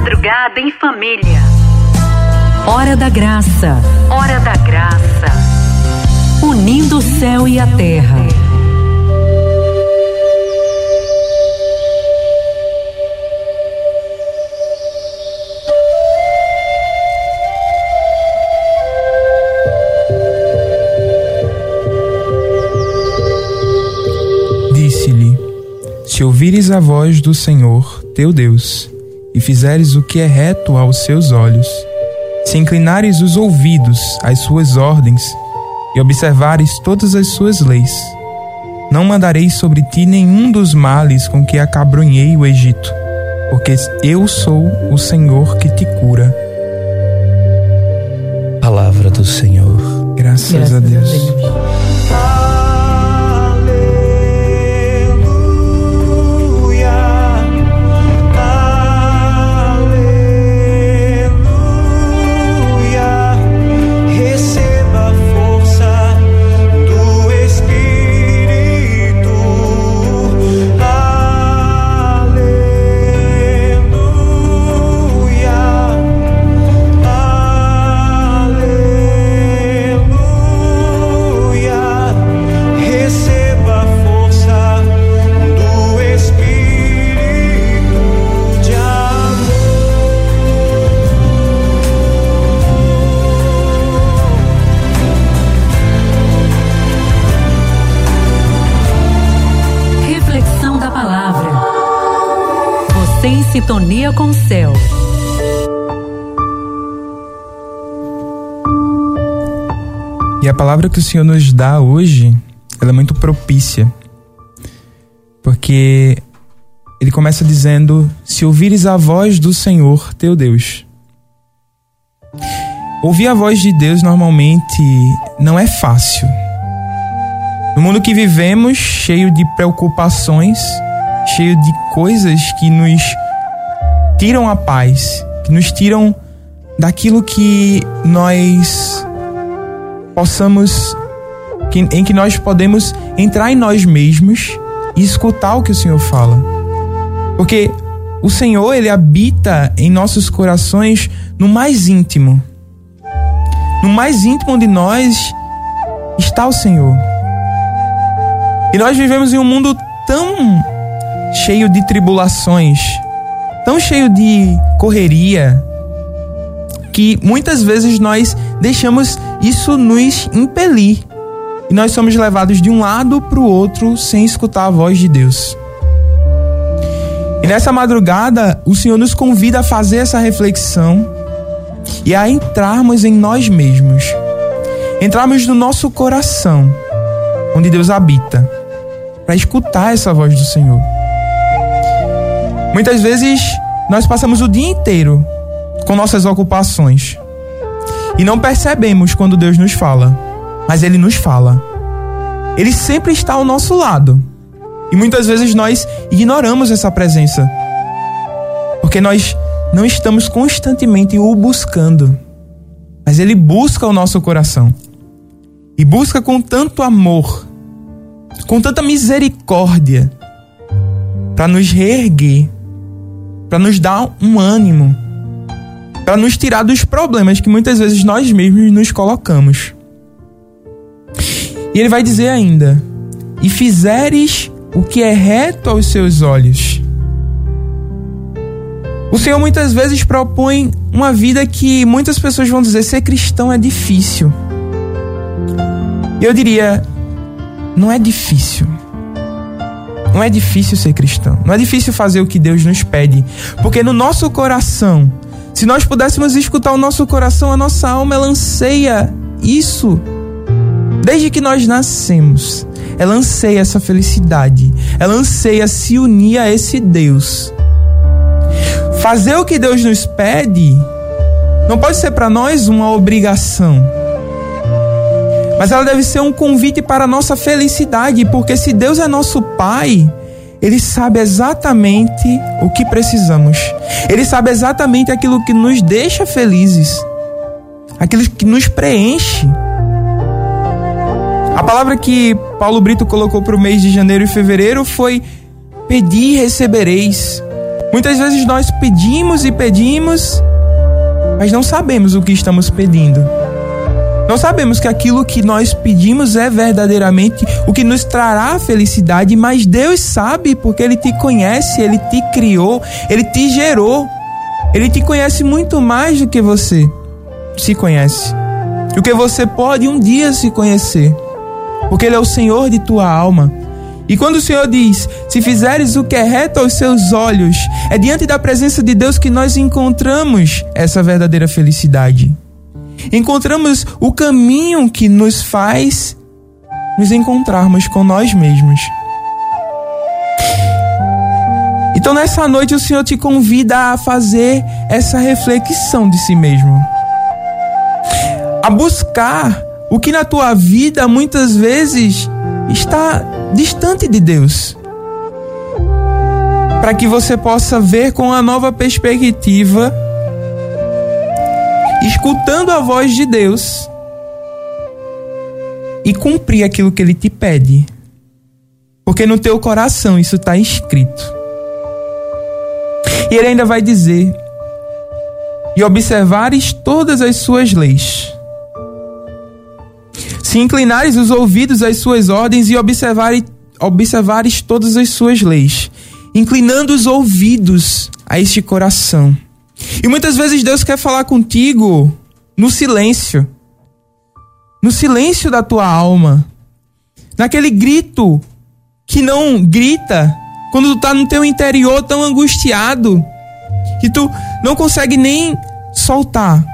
Madrugada em família. Hora da graça. Hora da graça. Unindo o céu e a terra. Disse-lhe: Se ouvires a voz do Senhor, teu Deus, e fizeres o que é reto aos seus olhos, se inclinares os ouvidos às suas ordens e observares todas as suas leis, não mandarei sobre ti nenhum dos males com que acabrunhei o Egito, porque eu sou o Senhor que te cura. Palavra do Senhor. Graças, Graças a Deus. a Deus. Sintonia com o céu. E a palavra que o Senhor nos dá hoje, ela é muito propícia. Porque ele começa dizendo: Se ouvires a voz do Senhor teu Deus. Ouvir a voz de Deus normalmente não é fácil. No mundo que vivemos, cheio de preocupações, cheio de coisas que nos tiram a paz, que nos tiram daquilo que nós possamos que- em que nós podemos entrar em nós mesmos e escutar o que o Senhor fala. Porque o Senhor, ele habita em nossos corações no mais íntimo. No mais íntimo de nós está o Senhor. E nós vivemos em um mundo tão cheio de tribulações, tão cheio de correria, que muitas vezes nós deixamos isso nos impelir. E nós somos levados de um lado para o outro sem escutar a voz de Deus. E nessa madrugada, o Senhor nos convida a fazer essa reflexão e a entrarmos em nós mesmos. Entrarmos no nosso coração, onde Deus habita, para escutar essa voz do Senhor. Muitas vezes nós passamos o dia inteiro com nossas ocupações e não percebemos quando Deus nos fala, mas Ele nos fala. Ele sempre está ao nosso lado e muitas vezes nós ignoramos essa presença porque nós não estamos constantemente o buscando, mas Ele busca o nosso coração e busca com tanto amor, com tanta misericórdia, para nos reerguer, para nos dar um ânimo, para nos tirar dos problemas que muitas vezes nós mesmos nos colocamos. E ele vai dizer ainda: E fizeres o que é reto aos seus olhos. O Senhor muitas vezes propõe uma vida que muitas pessoas vão dizer ser cristão é difícil. Eu diria, não é difícil. Não é difícil ser cristão. Não é difícil fazer o que Deus nos pede. Porque no nosso coração, se nós pudéssemos escutar o nosso coração, a nossa alma, ela anseia isso. Desde que nós nascemos, ela anseia essa felicidade. Ela anseia se unir a esse Deus. Fazer o que Deus nos pede não pode ser para nós uma obrigação. Mas ela deve ser um convite para a nossa felicidade, porque se Deus é nosso Pai, Ele sabe exatamente o que precisamos. Ele sabe exatamente aquilo que nos deixa felizes, aquilo que nos preenche. A palavra que Paulo Brito colocou para o mês de janeiro e fevereiro foi: Pedi e recebereis, Muitas vezes nós pedimos e pedimos, mas não sabemos o que estamos pedindo. Não sabemos que aquilo que nós pedimos é verdadeiramente o que nos trará felicidade, mas Deus sabe porque Ele te conhece, Ele te criou, Ele te gerou. Ele te conhece muito mais do que você se conhece. Do que você pode um dia se conhecer. Porque Ele é o Senhor de tua alma. E quando o Senhor diz: Se fizeres o que é reto aos seus olhos, é diante da presença de Deus que nós encontramos essa verdadeira felicidade encontramos o caminho que nos faz nos encontrarmos com nós mesmos. Então, nessa noite, o Senhor te convida a fazer essa reflexão de si mesmo, a buscar o que na tua vida muitas vezes está distante de Deus, para que você possa ver com a nova perspectiva escutando a voz de Deus e cumprir aquilo que ele te pede. Porque no teu coração isso está escrito. E ele ainda vai dizer: E observares todas as suas leis. Se inclinares os ouvidos às suas ordens e observares, observares todas as suas leis, inclinando os ouvidos a este coração e muitas vezes Deus quer falar contigo no silêncio. No silêncio da tua alma. Naquele grito que não grita quando tu tá no teu interior tão angustiado que tu não consegue nem soltar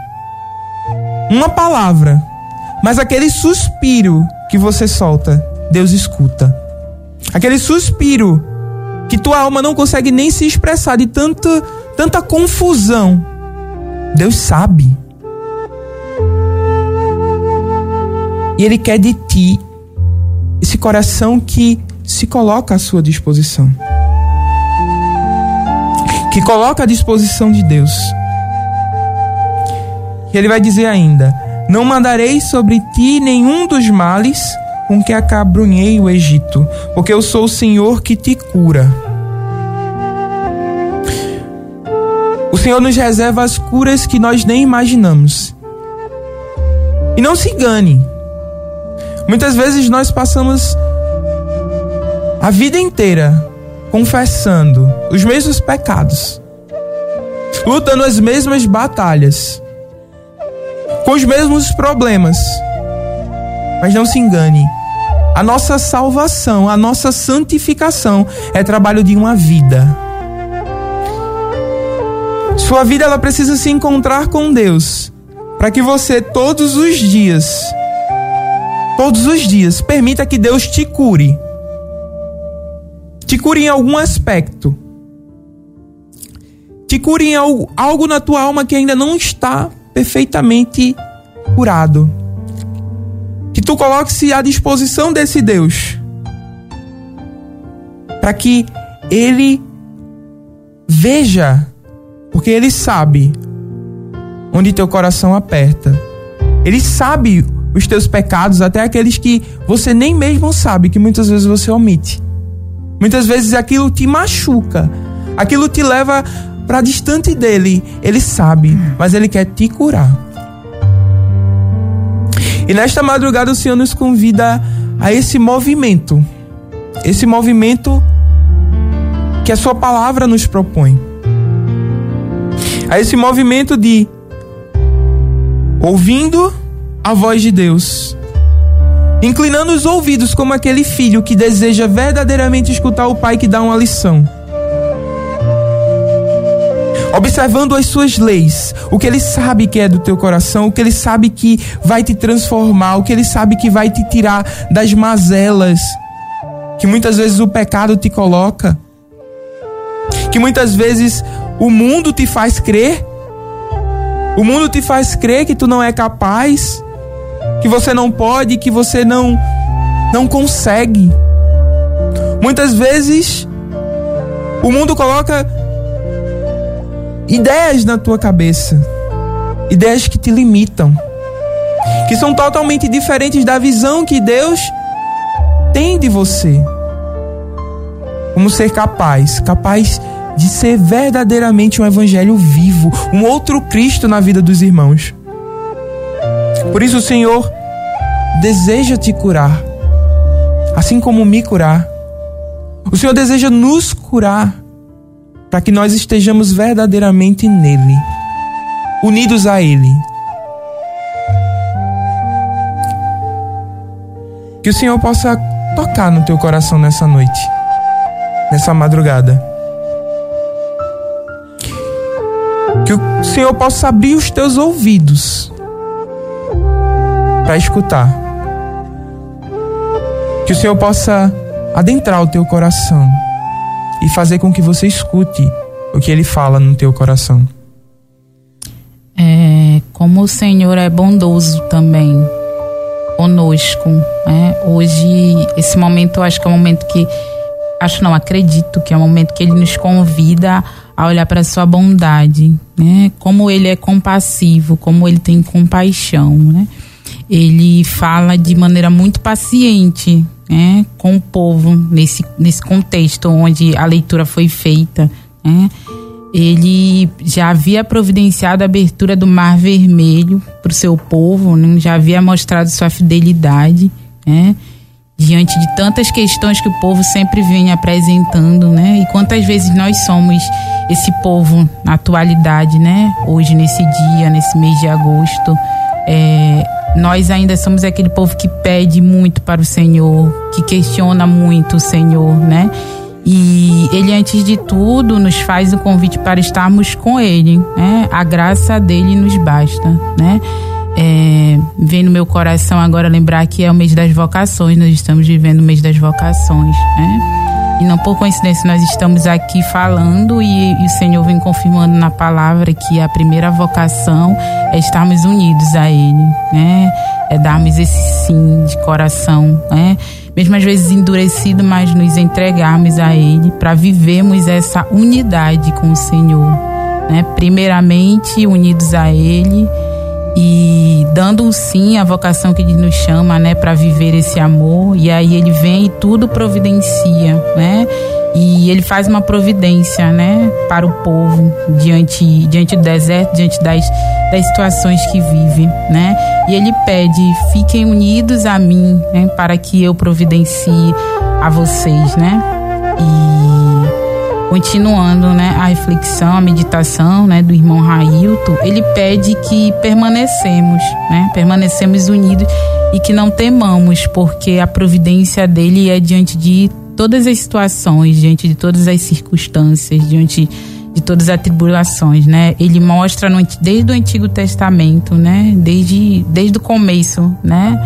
uma palavra, mas aquele suspiro que você solta, Deus escuta. Aquele suspiro que tua alma não consegue nem se expressar de tanto tanta confusão. Deus sabe. E Ele quer de ti esse coração que se coloca à sua disposição. Que coloca à disposição de Deus. E Ele vai dizer ainda: Não mandarei sobre ti nenhum dos males com que acabrunhei o Egito, porque eu sou o Senhor que te cura. O Senhor nos reserva as curas que nós nem imaginamos. E não se engane. Muitas vezes nós passamos a vida inteira confessando os mesmos pecados, lutando as mesmas batalhas, com os mesmos problemas. Mas não se engane. A nossa salvação, a nossa santificação é trabalho de uma vida sua vida ela precisa se encontrar com Deus, para que você todos os dias, todos os dias, permita que Deus te cure. Te cure em algum aspecto. Te cure em algo, algo na tua alma que ainda não está perfeitamente curado. Que tu coloque-se à disposição desse Deus. Para que ele veja porque ele sabe onde teu coração aperta. Ele sabe os teus pecados, até aqueles que você nem mesmo sabe, que muitas vezes você omite. Muitas vezes aquilo te machuca, aquilo te leva para distante dele. Ele sabe, mas ele quer te curar. E nesta madrugada o Senhor nos convida a esse movimento, esse movimento que a Sua palavra nos propõe a esse movimento de ouvindo a voz de Deus, inclinando os ouvidos como aquele filho que deseja verdadeiramente escutar o pai que dá uma lição. Observando as suas leis, o que ele sabe que é do teu coração, o que ele sabe que vai te transformar, o que ele sabe que vai te tirar das mazelas que muitas vezes o pecado te coloca, que muitas vezes o mundo te faz crer. O mundo te faz crer que tu não é capaz, que você não pode, que você não não consegue. Muitas vezes o mundo coloca ideias na tua cabeça, ideias que te limitam, que são totalmente diferentes da visão que Deus tem de você. Como ser capaz, capaz de ser verdadeiramente um evangelho vivo, um outro Cristo na vida dos irmãos. Por isso o Senhor deseja te curar, assim como me curar. O Senhor deseja nos curar para que nós estejamos verdadeiramente nele, unidos a Ele. Que o Senhor possa tocar no teu coração nessa noite, nessa madrugada. Que o Senhor possa abrir os teus ouvidos para escutar. Que o Senhor possa adentrar o teu coração e fazer com que você escute o que ele fala no teu coração. É, como o Senhor é bondoso também conosco, né? Hoje esse momento acho que é um momento que acho não acredito que é um momento que ele nos convida a olhar para sua bondade, né? Como ele é compassivo, como ele tem compaixão, né? Ele fala de maneira muito paciente, né? Com o povo nesse nesse contexto onde a leitura foi feita, né? ele já havia providenciado a abertura do Mar Vermelho para o seu povo, né? já havia mostrado sua fidelidade, né? Diante de tantas questões que o povo sempre vem apresentando, né? E quantas vezes nós somos esse povo na atualidade, né? Hoje nesse dia, nesse mês de agosto, é, nós ainda somos aquele povo que pede muito para o Senhor, que questiona muito o Senhor, né? E ele, antes de tudo, nos faz o convite para estarmos com ele, né? A graça dele nos basta, né? É, vem no meu coração agora lembrar que é o mês das vocações, nós estamos vivendo o mês das vocações, né? E não por coincidência nós estamos aqui falando e, e, o Senhor vem confirmando na palavra que a primeira vocação é estarmos unidos a Ele, né? É darmos esse sim de coração, né? Mesmo às vezes endurecido, mas nos entregarmos a Ele para vivermos essa unidade com o Senhor, né? Primeiramente unidos a Ele e dando um sim à vocação que ele nos chama, né, para viver esse amor. E aí ele vem e tudo providencia, né? E ele faz uma providência, né, para o povo diante diante do deserto, diante das, das situações que vive, né? E ele pede: "Fiquem unidos a mim, né, para que eu providencie a vocês", né? E Continuando, né, a reflexão, a meditação, né, do irmão Railton, ele pede que permanecemos, né, permanecemos unidos e que não temamos, porque a providência dele é diante de todas as situações, diante de todas as circunstâncias, diante de todas as tribulações, né? Ele mostra no, desde o Antigo Testamento, né, desde desde o começo, né?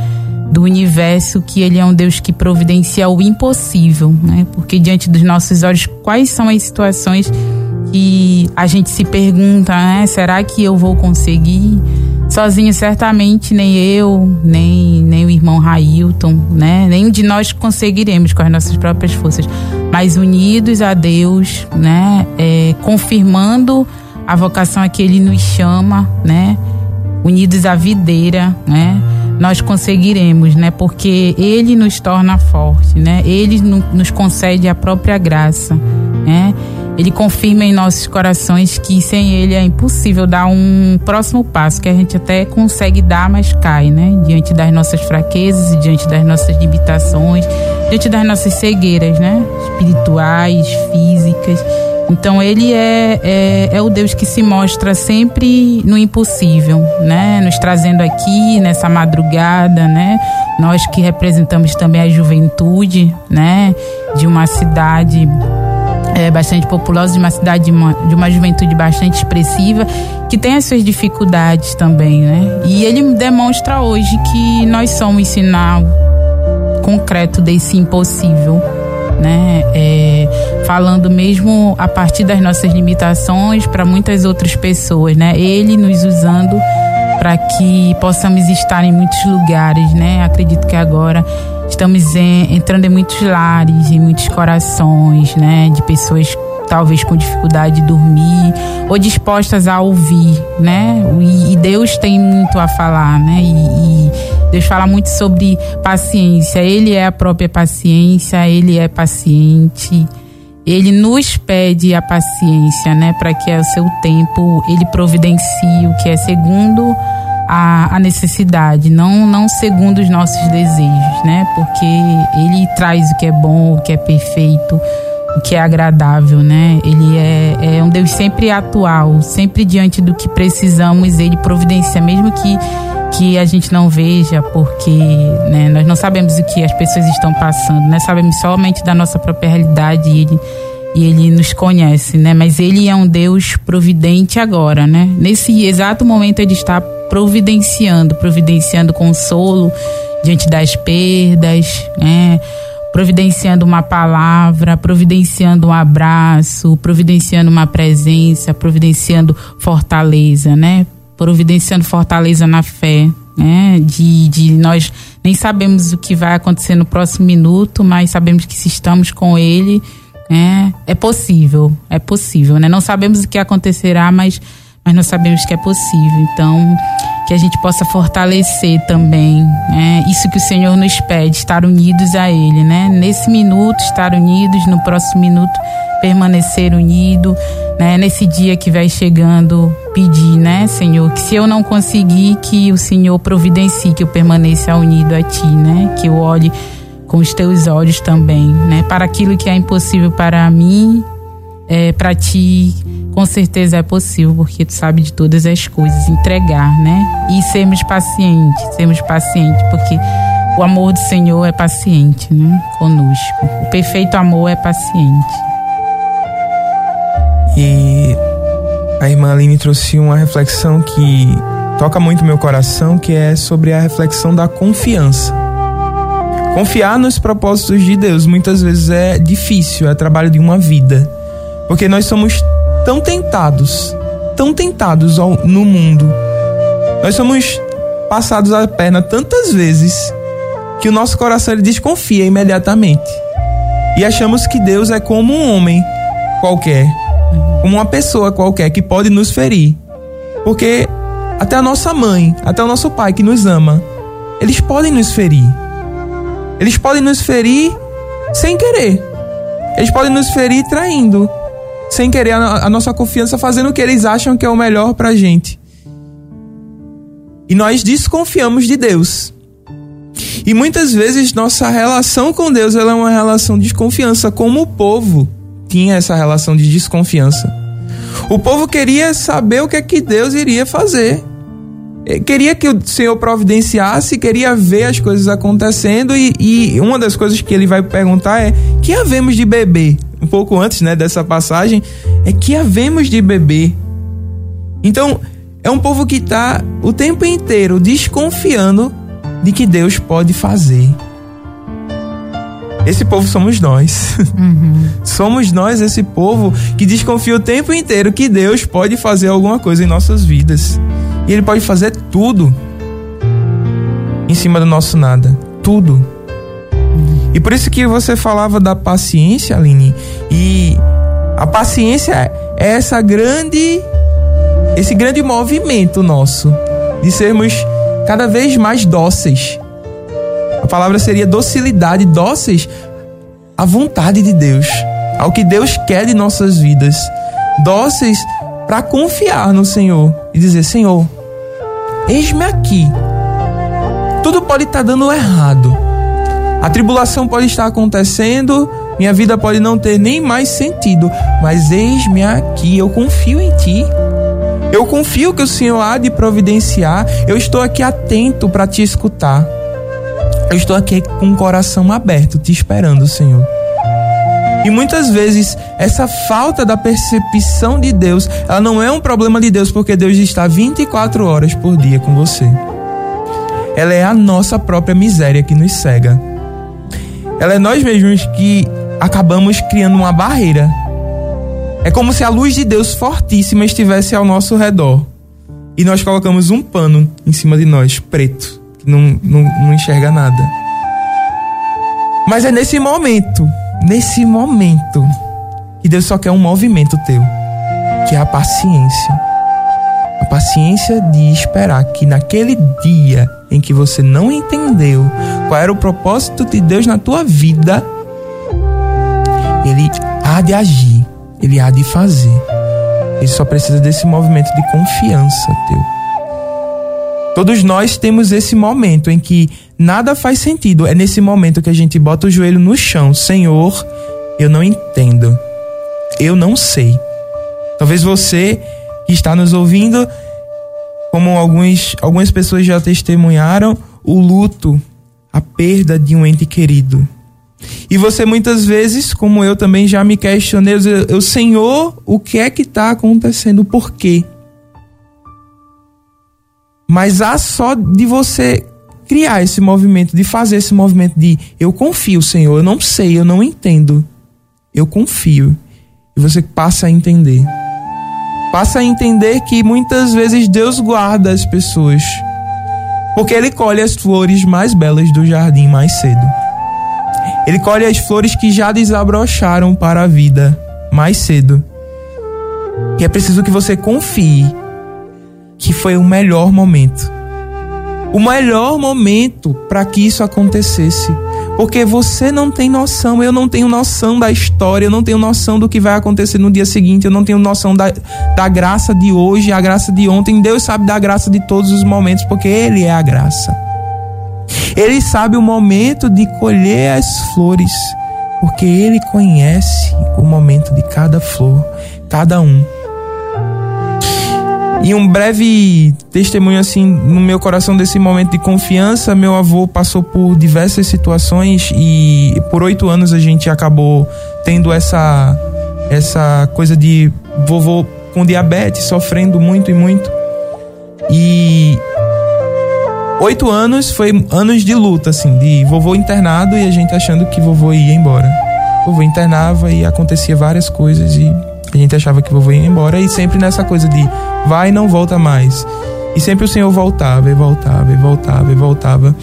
Do universo que ele é um Deus que providencia o impossível, né? Porque diante dos nossos olhos, quais são as situações que a gente se pergunta, né? Será que eu vou conseguir? Sozinho, certamente, nem eu, nem, nem o irmão Railton, né? Nenhum de nós conseguiremos com as nossas próprias forças. Mas unidos a Deus, né? É, confirmando a vocação a que Ele nos chama, né? Unidos à videira, né? Nós conseguiremos, né? Porque Ele nos torna forte, né? Ele nos concede a própria graça, né? Ele confirma em nossos corações que sem Ele é impossível dar um próximo passo, que a gente até consegue dar, mas cai, né? Diante das nossas fraquezas diante das nossas limitações, diante das nossas cegueiras, né? Espirituais, físicas. Então ele é, é, é, o Deus que se mostra sempre no impossível, né? Nos trazendo aqui nessa madrugada, né? Nós que representamos também a juventude, né? De uma cidade é, bastante populosa, de uma cidade de uma, de uma juventude bastante expressiva, que tem as suas dificuldades também, né? E ele demonstra hoje que nós somos sinal concreto desse impossível né? É, falando mesmo a partir das nossas limitações para muitas outras pessoas, né? Ele nos usando para que possamos estar em muitos lugares, né? Acredito que agora estamos em, entrando em muitos lares, em muitos corações, né? De pessoas talvez com dificuldade de dormir ou dispostas a ouvir, né? E, Deus tem muito a falar, né? E, e, Deus fala muito sobre paciência. Ele é a própria paciência, ele é paciente. ele nos pede a paciência, né, para que ao seu tempo ele providencie o que é segundo a, a, necessidade, não, não segundo os nossos desejos, né? Porque ele traz o que é bom, o que é perfeito, que é agradável, né? Ele é, é um Deus sempre atual, sempre diante do que precisamos, ele providencia, mesmo que que a gente não veja, porque né, nós não sabemos o que as pessoas estão passando, né? Sabemos somente da nossa própria realidade e ele, e ele nos conhece, né? Mas ele é um Deus providente agora, né? Nesse exato momento ele está providenciando, providenciando consolo diante das perdas, né? Providenciando uma palavra, providenciando um abraço, providenciando uma presença, providenciando fortaleza, né? Providenciando fortaleza na fé, né? De, de nós nem sabemos o que vai acontecer no próximo minuto, mas sabemos que se estamos com Ele, né? É possível, é possível, né? Não sabemos o que acontecerá, mas mas nós sabemos que é possível. Então, que a gente possa fortalecer também né? isso que o Senhor nos pede, estar unidos a Ele, né? Nesse minuto, estar unidos, no próximo minuto, permanecer unido, né? Nesse dia que vai chegando, pedir, né, Senhor, que se eu não conseguir, que o Senhor providencie que eu permaneça unido a Ti, né? Que eu olhe com os Teus olhos também, né? Para aquilo que é impossível para mim, é, para Ti com certeza é possível, porque tu sabe de todas as coisas, entregar, né? E sermos pacientes, sermos pacientes, porque o amor do Senhor é paciente, né? Conosco. O perfeito amor é paciente. E a irmã Aline trouxe uma reflexão que toca muito meu coração, que é sobre a reflexão da confiança. Confiar nos propósitos de Deus muitas vezes é difícil, é trabalho de uma vida. Porque nós somos tão tentados, tão tentados ao, no mundo. Nós somos passados a perna tantas vezes que o nosso coração ele desconfia imediatamente. E achamos que Deus é como um homem qualquer, como uma pessoa qualquer que pode nos ferir. Porque até a nossa mãe, até o nosso pai que nos ama, eles podem nos ferir. Eles podem nos ferir sem querer. Eles podem nos ferir traindo sem querer a, a nossa confiança fazendo o que eles acham que é o melhor pra gente. E nós desconfiamos de Deus. E muitas vezes nossa relação com Deus é uma relação de desconfiança, como o povo tinha essa relação de desconfiança. O povo queria saber o que é que Deus iria fazer. Queria que o Senhor providenciasse, queria ver as coisas acontecendo, e, e uma das coisas que ele vai perguntar é: que havemos de beber? Um pouco antes né, dessa passagem, é que havemos de beber. Então, é um povo que está o tempo inteiro desconfiando de que Deus pode fazer. Esse povo somos nós. Uhum. somos nós, esse povo que desconfia o tempo inteiro que Deus pode fazer alguma coisa em nossas vidas. E Ele pode fazer tudo em cima do nosso nada. Tudo. E por isso que você falava da paciência, Aline. E a paciência é essa grande esse grande movimento nosso de sermos cada vez mais dóceis. A palavra seria docilidade, dóceis à vontade de Deus, ao que Deus quer de nossas vidas. Dóceis para confiar no Senhor e dizer: Senhor, eis-me aqui. Tudo pode estar tá dando errado a tribulação pode estar acontecendo, minha vida pode não ter nem mais sentido, mas eis-me aqui, eu confio em ti. Eu confio que o Senhor há de providenciar. Eu estou aqui atento para te escutar. Eu estou aqui com o coração aberto, te esperando, Senhor. E muitas vezes essa falta da percepção de Deus, ela não é um problema de Deus, porque Deus está 24 horas por dia com você. Ela é a nossa própria miséria que nos cega. Ela é nós mesmos que acabamos criando uma barreira. É como se a luz de Deus fortíssima estivesse ao nosso redor. E nós colocamos um pano em cima de nós, preto, que não, não, não enxerga nada. Mas é nesse momento, nesse momento, que Deus só quer um movimento teu, que é a paciência. A paciência de esperar que naquele dia em que você não entendeu qual era o propósito de Deus na tua vida, Ele há de agir, ele há de fazer. Ele só precisa desse movimento de confiança teu. Todos nós temos esse momento em que nada faz sentido. É nesse momento que a gente bota o joelho no chão. Senhor, eu não entendo. Eu não sei. Talvez você que está nos ouvindo, como alguns, algumas pessoas já testemunharam, o luto, a perda de um ente querido. E você muitas vezes, como eu também já me questionei, eu, Senhor, o que é que está acontecendo? Por quê? Mas há só de você criar esse movimento, de fazer esse movimento de eu confio, Senhor, eu não sei, eu não entendo. Eu confio. E você passa a entender. Passa a entender que muitas vezes Deus guarda as pessoas. Porque ele colhe as flores mais belas do jardim mais cedo. Ele colhe as flores que já desabrocharam para a vida mais cedo. E é preciso que você confie que foi o melhor momento. O melhor momento para que isso acontecesse. Porque você não tem noção, eu não tenho noção da história, eu não tenho noção do que vai acontecer no dia seguinte, eu não tenho noção da, da graça de hoje, a graça de ontem. Deus sabe da graça de todos os momentos, porque Ele é a graça. Ele sabe o momento de colher as flores, porque Ele conhece o momento de cada flor, cada um. E um breve testemunho assim no meu coração desse momento de confiança, meu avô passou por diversas situações e por oito anos a gente acabou tendo essa essa coisa de vovô com diabetes, sofrendo muito e muito. E oito anos foi anos de luta, assim, de vovô internado e a gente achando que vovô ia embora. Vovô internava e acontecia várias coisas e a gente achava que vovô ia embora e sempre nessa coisa de vai e não volta mais. E sempre o Senhor voltava e voltava e voltava e voltava.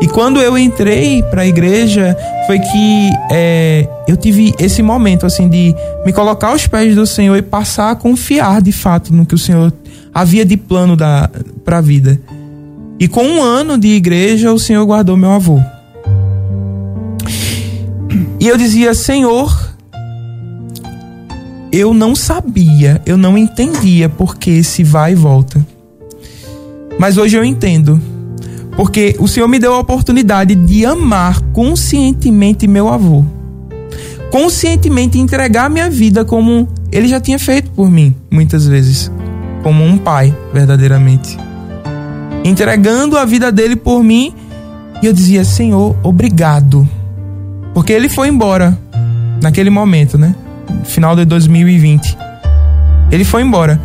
E quando eu entrei para a igreja, foi que é, eu tive esse momento assim de me colocar aos pés do Senhor e passar a confiar de fato no que o Senhor havia de plano para a vida. E com um ano de igreja, o Senhor guardou meu avô. E eu dizia, Senhor, eu não sabia, eu não entendia porque esse vai e volta. Mas hoje eu entendo. Porque o Senhor me deu a oportunidade de amar conscientemente meu avô. Conscientemente entregar minha vida como ele já tinha feito por mim, muitas vezes. Como um pai, verdadeiramente. Entregando a vida dele por mim. E eu dizia, Senhor, obrigado. Porque ele foi embora naquele momento, né? Final de 2020. Ele foi embora.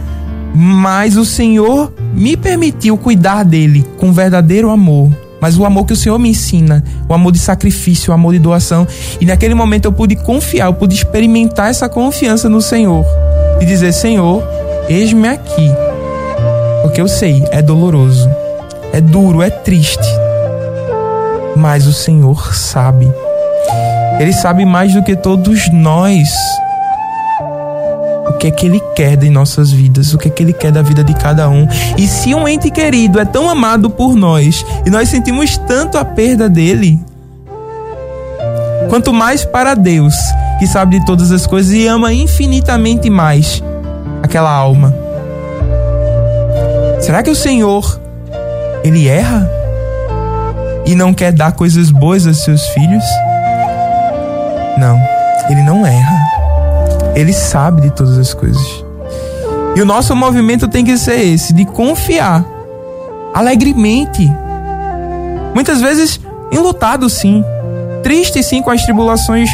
Mas o Senhor me permitiu cuidar dele com verdadeiro amor. Mas o amor que o Senhor me ensina, o amor de sacrifício, o amor de doação. E naquele momento eu pude confiar, eu pude experimentar essa confiança no Senhor. E dizer: Senhor, eis-me aqui. Porque eu sei, é doloroso, é duro, é triste. Mas o Senhor sabe. Ele sabe mais do que todos nós que é que ele quer de nossas vidas, o que é que ele quer da vida de cada um. E se um ente querido é tão amado por nós e nós sentimos tanto a perda dele, quanto mais para Deus, que sabe de todas as coisas e ama infinitamente mais aquela alma. Será que o Senhor ele erra e não quer dar coisas boas aos seus filhos? Não, ele não erra. Ele sabe de todas as coisas. E o nosso movimento tem que ser esse, de confiar alegremente. Muitas vezes enlutado sim, triste sim com as tribulações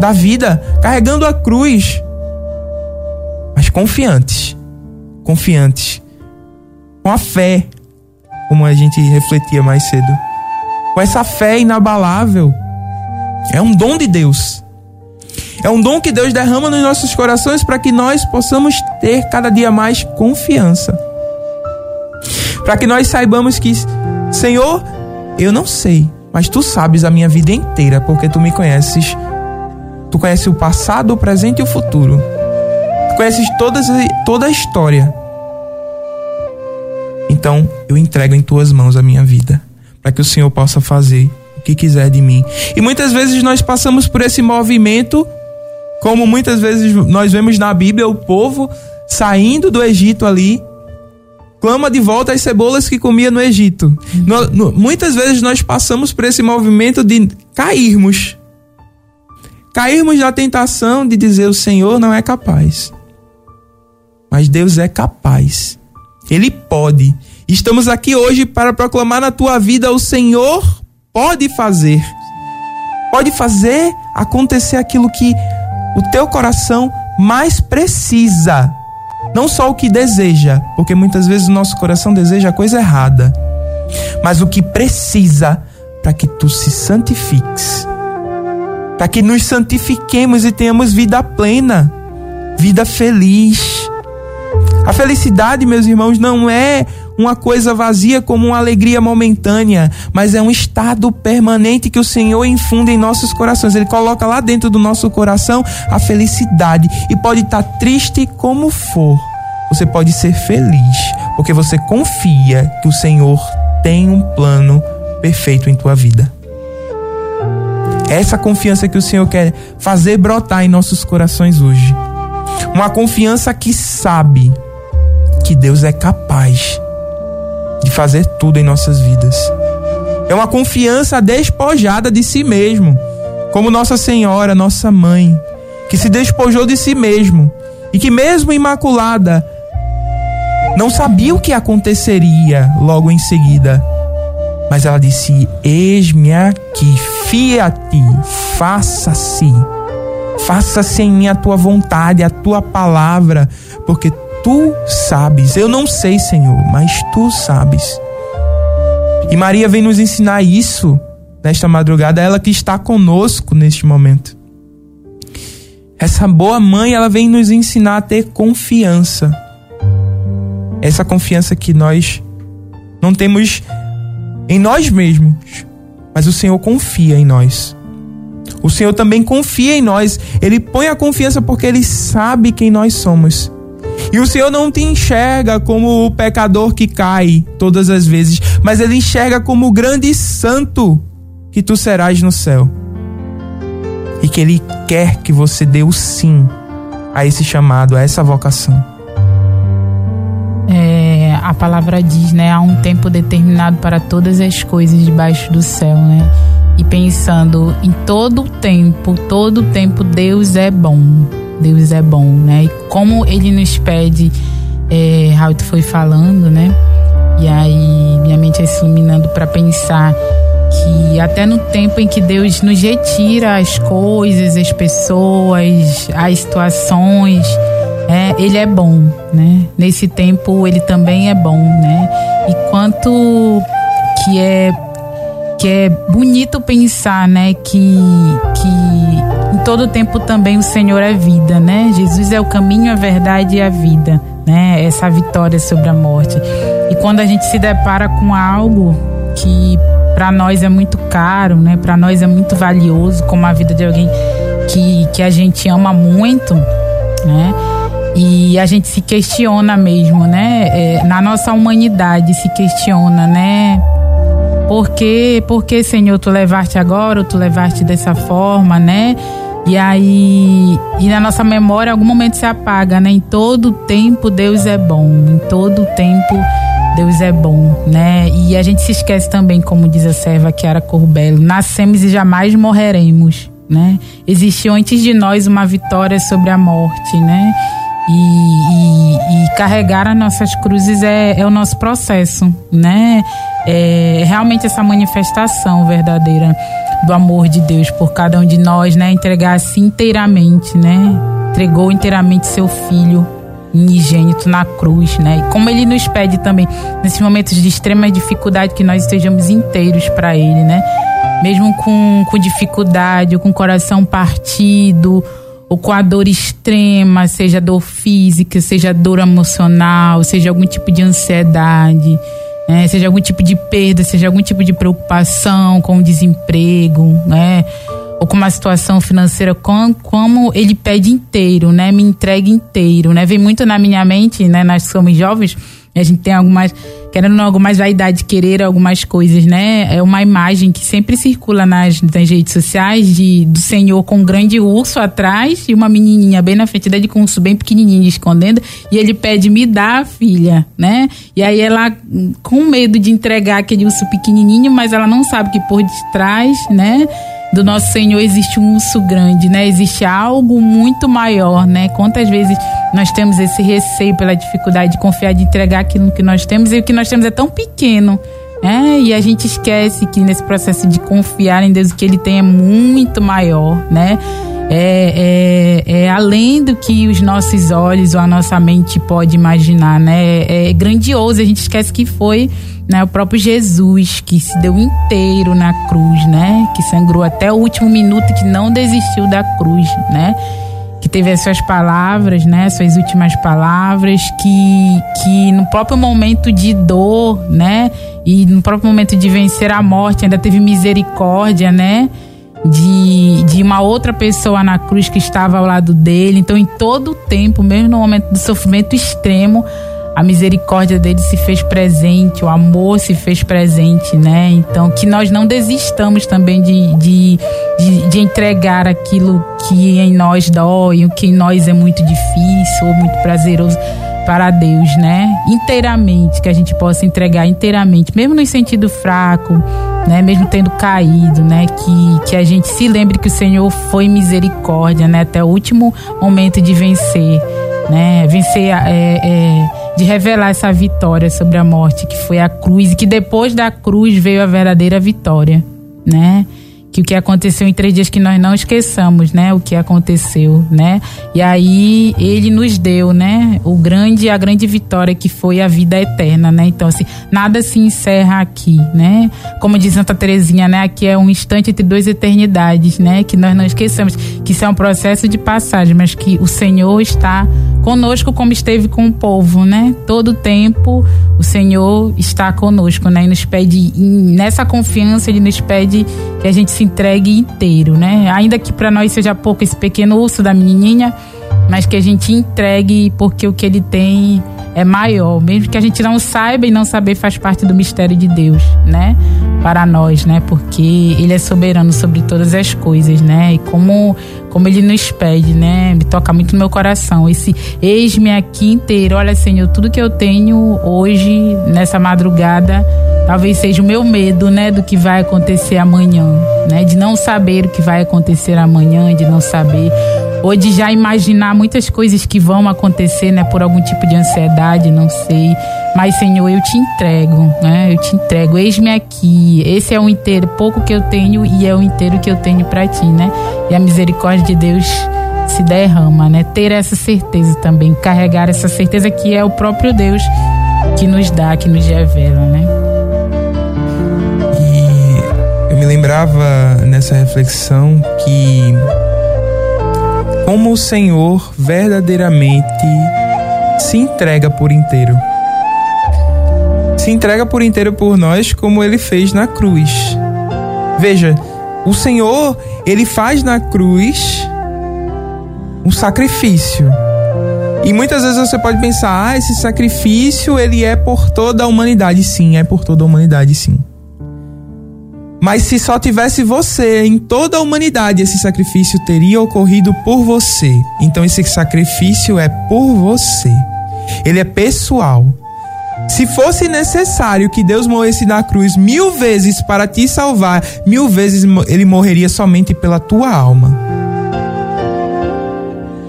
da vida, carregando a cruz, mas confiantes, confiantes, com a fé, como a gente refletia mais cedo. Com essa fé inabalável, é um dom de Deus. É um dom que Deus derrama nos nossos corações para que nós possamos ter cada dia mais confiança. Para que nós saibamos que, Senhor, eu não sei, mas tu sabes a minha vida inteira, porque tu me conheces. Tu conheces o passado, o presente e o futuro. Tu conheces todas, toda a história. Então, eu entrego em tuas mãos a minha vida, para que o Senhor possa fazer o que quiser de mim. E muitas vezes nós passamos por esse movimento Como muitas vezes nós vemos na Bíblia o povo saindo do Egito ali, clama de volta às cebolas que comia no Egito. No- no- muitas vezes nós passamos por esse movimento de cairmos. Cairmos na tentação de dizer o Senhor não é capaz. Mas Deus é capaz. Ele pode. Estamos aqui hoje para proclamar na tua vida o Senhor pode fazer. Pode fazer acontecer aquilo que o teu coração mais precisa. Não só o que deseja, porque muitas vezes o nosso coração deseja a coisa errada, mas o que precisa para que tu se santifiques, para que nos santifiquemos e tenhamos vida plena, vida feliz. A felicidade, meus irmãos, não é uma coisa vazia como uma alegria momentânea, mas é um estado permanente que o Senhor infunde em nossos corações. Ele coloca lá dentro do nosso coração a felicidade e pode estar triste como for. Você pode ser feliz, porque você confia que o Senhor tem um plano perfeito em tua vida. É essa confiança que o Senhor quer fazer brotar em nossos corações hoje. Uma confiança que sabe que Deus é capaz de fazer tudo em nossas vidas. É uma confiança despojada de si mesmo, como Nossa Senhora, nossa mãe, que se despojou de si mesmo e que, mesmo imaculada, não sabia o que aconteceria logo em seguida. Mas ela disse: Eis-me aqui, fia-te, faça-se. Faça-se em mim a tua vontade, a tua palavra, porque tu sabes. Eu não sei, Senhor, mas tu sabes. E Maria vem nos ensinar isso nesta madrugada, ela que está conosco neste momento. Essa boa mãe, ela vem nos ensinar a ter confiança. Essa confiança que nós não temos em nós mesmos, mas o Senhor confia em nós. O Senhor também confia em nós. Ele põe a confiança porque ele sabe quem nós somos. E o Senhor não te enxerga como o pecador que cai todas as vezes, mas ele enxerga como o grande santo que tu serás no céu. E que ele quer que você dê o sim a esse chamado, a essa vocação. É, a palavra diz, né? Há um tempo determinado para todas as coisas debaixo do céu, né? E pensando em todo o tempo, todo o tempo Deus é bom. Deus é bom, né? E como Ele nos pede, é, Raul foi falando, né? E aí minha mente é se iluminando para pensar que até no tempo em que Deus nos retira as coisas, as pessoas, as situações, é, ele é bom, né? Nesse tempo ele também é bom, né? E quanto que é que é bonito pensar, né, que que todo tempo também o Senhor é vida, né? Jesus é o caminho, a verdade e a vida, né? Essa vitória sobre a morte. E quando a gente se depara com algo que para nós é muito caro, né? Para nós é muito valioso, como a vida de alguém que que a gente ama muito, né? E a gente se questiona mesmo, né? É, na nossa humanidade se questiona, né? Por que, por que, Senhor, tu levaste agora ou tu levaste dessa forma, né? E aí, e na nossa memória, em algum momento se apaga, né? Em todo tempo Deus é bom, em todo tempo Deus é bom, né? E a gente se esquece também, como diz a serva Chiara Corbello, nascemos e jamais morreremos, né? Existiu antes de nós uma vitória sobre a morte, né? E, e, e carregar as nossas cruzes é, é o nosso processo, né? É realmente essa manifestação verdadeira do amor de Deus por cada um de nós, né? Entregar-se inteiramente, né? Entregou inteiramente seu filho unigênito na cruz, né? E como ele nos pede também, nesses momentos de extrema dificuldade, que nós estejamos inteiros para ele, né? Mesmo com, com dificuldade, ou com o coração partido, ou com a dor extrema, seja dor física, seja dor emocional, seja algum tipo de ansiedade, né? seja algum tipo de perda, seja algum tipo de preocupação com o desemprego, né? ou com uma situação financeira, como, como ele pede inteiro, né? Me entregue inteiro, né? Vem muito na minha mente, né? Nós somos jovens, a gente tem algumas, querendo não, algumas vaidade de querer algumas coisas, né? É uma imagem que sempre circula nas, nas redes sociais de, do senhor com um grande urso atrás e uma menininha bem na frente dele com um urso bem pequenininho escondendo. E ele pede, me dá, filha, né? E aí ela, com medo de entregar aquele urso pequenininho, mas ela não sabe que por detrás, né? Do nosso Senhor existe um urso grande, né? Existe algo muito maior, né? Quantas vezes nós temos esse receio pela dificuldade de confiar, de entregar aquilo que nós temos e o que nós temos é tão pequeno. É, e a gente esquece que nesse processo de confiar em Deus o que Ele tem é muito maior, né? É, é, é, além do que os nossos olhos ou a nossa mente pode imaginar, né? É, é grandioso. A gente esquece que foi né, o próprio Jesus que se deu inteiro na cruz, né? Que sangrou até o último minuto, que não desistiu da cruz, né? Que teve as suas palavras, né? Suas últimas palavras, que, que no próprio momento de dor, né? E no próprio momento de vencer a morte, ainda teve misericórdia, né? De, de uma outra pessoa na cruz que estava ao lado dele. Então, em todo o tempo, mesmo no momento do sofrimento extremo, a misericórdia dele se fez presente, o amor se fez presente, né? Então, que nós não desistamos também de, de, de, de, entregar aquilo que em nós dói, o que em nós é muito difícil ou muito prazeroso para Deus, né? Inteiramente, que a gente possa entregar inteiramente, mesmo no sentido fraco, né? Mesmo tendo caído, né? Que, que a gente se lembre que o Senhor foi misericórdia, né? Até o último momento de vencer, né? Vencer é, é de revelar essa vitória sobre a morte, que foi a cruz, e que depois da cruz veio a verdadeira vitória, né? Que o que aconteceu em três dias que nós não esqueçamos, né? O que aconteceu, né? E aí ele nos deu, né? O grande, a grande vitória que foi a vida eterna, né? Então assim, nada se encerra aqui, né? Como diz Santa Teresinha, né? Aqui é um instante entre duas eternidades, né? Que nós não esqueçamos que isso é um processo de passagem, mas que o Senhor está conosco como esteve com o povo, né? Todo tempo o Senhor está conosco, né? E nos pede nessa confiança ele nos pede que a gente se entregue inteiro, né? Ainda que para nós seja pouco esse pequeno urso da menininha, mas que a gente entregue porque o que ele tem é maior, mesmo que a gente não saiba e não saber faz parte do mistério de Deus, né? Para nós, né? Porque ele é soberano sobre todas as coisas, né? E como como ele nos pede, né? Me toca muito no meu coração esse eis-me aqui inteiro. Olha, Senhor, tudo que eu tenho hoje nessa madrugada talvez seja o meu medo, né, do que vai acontecer amanhã, né? De não saber o que vai acontecer amanhã, de não saber ou de já imaginar muitas coisas que vão acontecer, né, por algum tipo de ansiedade, não sei. Mas, Senhor, eu te entrego, né? Eu te entrego. Eis-me aqui. Esse é o inteiro, pouco que eu tenho e é o inteiro que eu tenho para ti, né? E a misericórdia de Deus se derrama, né? Ter essa certeza também, carregar essa certeza que é o próprio Deus que nos dá, que nos revela, né? Lembrava nessa reflexão que como o Senhor verdadeiramente se entrega por inteiro. Se entrega por inteiro por nós, como ele fez na cruz. Veja, o Senhor, ele faz na cruz um sacrifício. E muitas vezes você pode pensar, ah, esse sacrifício ele é por toda a humanidade. Sim, é por toda a humanidade, sim. Mas se só tivesse você em toda a humanidade, esse sacrifício teria ocorrido por você. Então esse sacrifício é por você. Ele é pessoal. Se fosse necessário que Deus morresse na cruz mil vezes para te salvar, mil vezes ele morreria somente pela tua alma.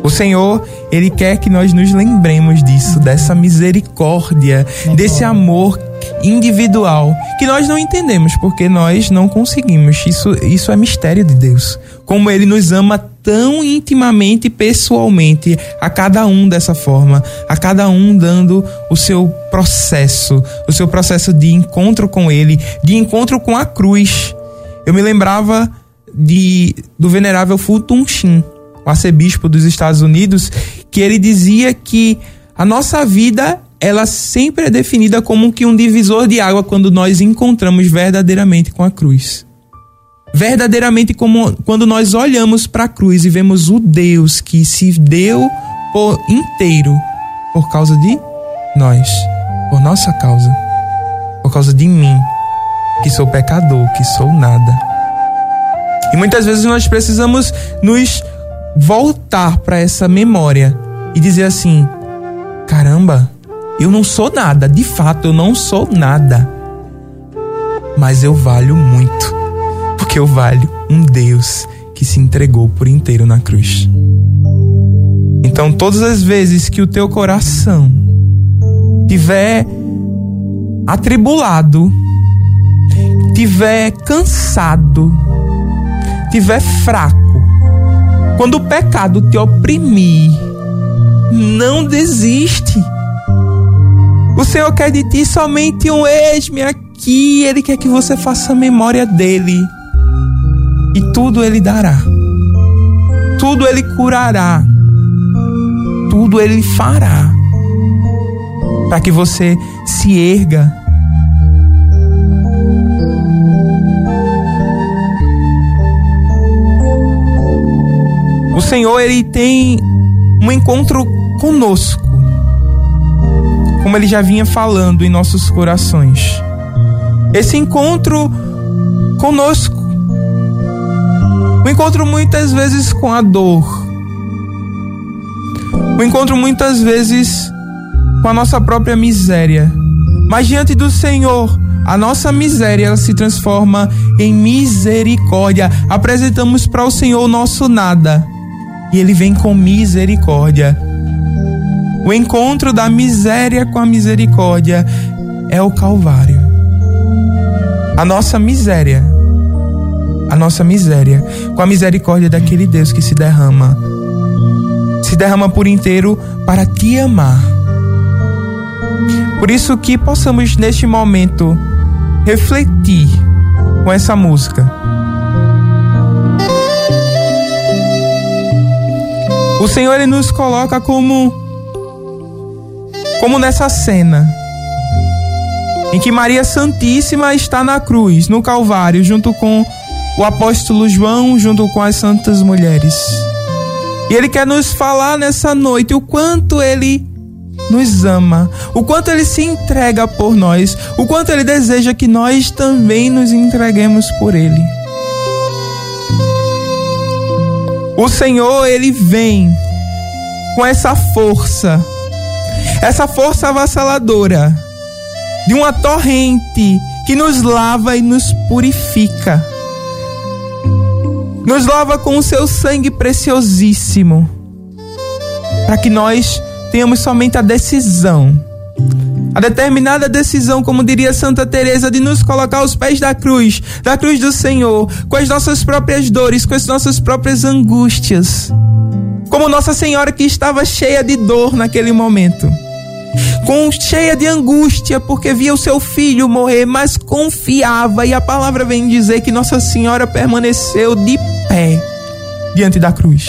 O Senhor, Ele quer que nós nos lembremos disso, dessa misericórdia, desse amor individual que nós não entendemos porque nós não conseguimos. Isso, isso é mistério de Deus. Como Ele nos ama tão intimamente, pessoalmente, a cada um dessa forma, a cada um dando o seu processo, o seu processo de encontro com Ele, de encontro com a cruz. Eu me lembrava de do venerável Fulton Sheen, o arcebispo dos Estados Unidos, que ele dizia que a nossa vida ela sempre é definida como que um divisor de água quando nós encontramos verdadeiramente com a cruz. Verdadeiramente como quando nós olhamos para a cruz e vemos o Deus que se deu por inteiro por causa de nós, por nossa causa, por causa de mim, que sou pecador, que sou nada. E muitas vezes nós precisamos nos voltar para essa memória e dizer assim: caramba, eu não sou nada, de fato eu não sou nada, mas eu valho muito, porque eu valho um Deus que se entregou por inteiro na cruz. Então, todas as vezes que o teu coração tiver atribulado, tiver cansado, tiver fraco, quando o pecado te oprimir, não desiste. O Senhor quer de ti somente um eis-me aqui. Ele quer que você faça memória dele. E tudo ele dará. Tudo ele curará. Tudo ele fará. Para que você se erga. O Senhor ele tem um encontro conosco. Como ele já vinha falando em nossos corações. Esse encontro conosco. O encontro muitas vezes com a dor. O encontro muitas vezes com a nossa própria miséria. Mas diante do Senhor, a nossa miséria se transforma em misericórdia. Apresentamos para o Senhor o nosso nada e ele vem com misericórdia. O encontro da miséria com a misericórdia é o Calvário. A nossa miséria, a nossa miséria, com a misericórdia daquele Deus que se derrama, se derrama por inteiro para te amar. Por isso que possamos neste momento refletir com essa música. O Senhor ele nos coloca como como nessa cena em que Maria Santíssima está na cruz, no Calvário, junto com o apóstolo João, junto com as santas mulheres. E ele quer nos falar nessa noite o quanto ele nos ama, o quanto ele se entrega por nós, o quanto ele deseja que nós também nos entreguemos por ele. O Senhor, ele vem com essa força, essa força avassaladora de uma torrente que nos lava e nos purifica. Nos lava com o seu sangue preciosíssimo, para que nós tenhamos somente a decisão, a determinada decisão, como diria Santa Teresa, de nos colocar aos pés da cruz, da cruz do Senhor, com as nossas próprias dores, com as nossas próprias angústias. Como Nossa Senhora que estava cheia de dor naquele momento com cheia de angústia, porque via o seu filho morrer, mas confiava, e a palavra vem dizer que Nossa Senhora permaneceu de pé diante da cruz.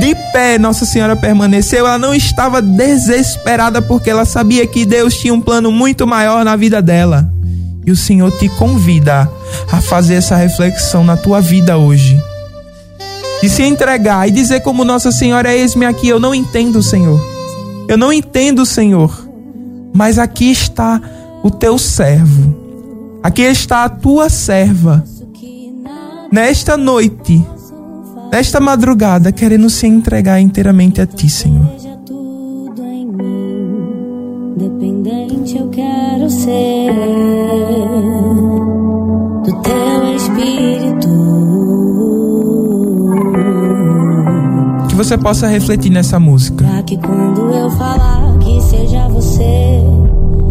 De pé, Nossa Senhora permaneceu, ela não estava desesperada, porque ela sabia que Deus tinha um plano muito maior na vida dela. E o Senhor te convida a fazer essa reflexão na tua vida hoje. De se entregar e dizer como Nossa Senhora, eis-me aqui, eu não entendo, Senhor. Eu não entendo, Senhor. Mas aqui está o teu servo, aqui está a tua serva, nesta noite, nesta madrugada, querendo se entregar inteiramente a ti, Senhor. Dependente eu quero ser você possa refletir nessa música. Pra que quando eu falar que seja você,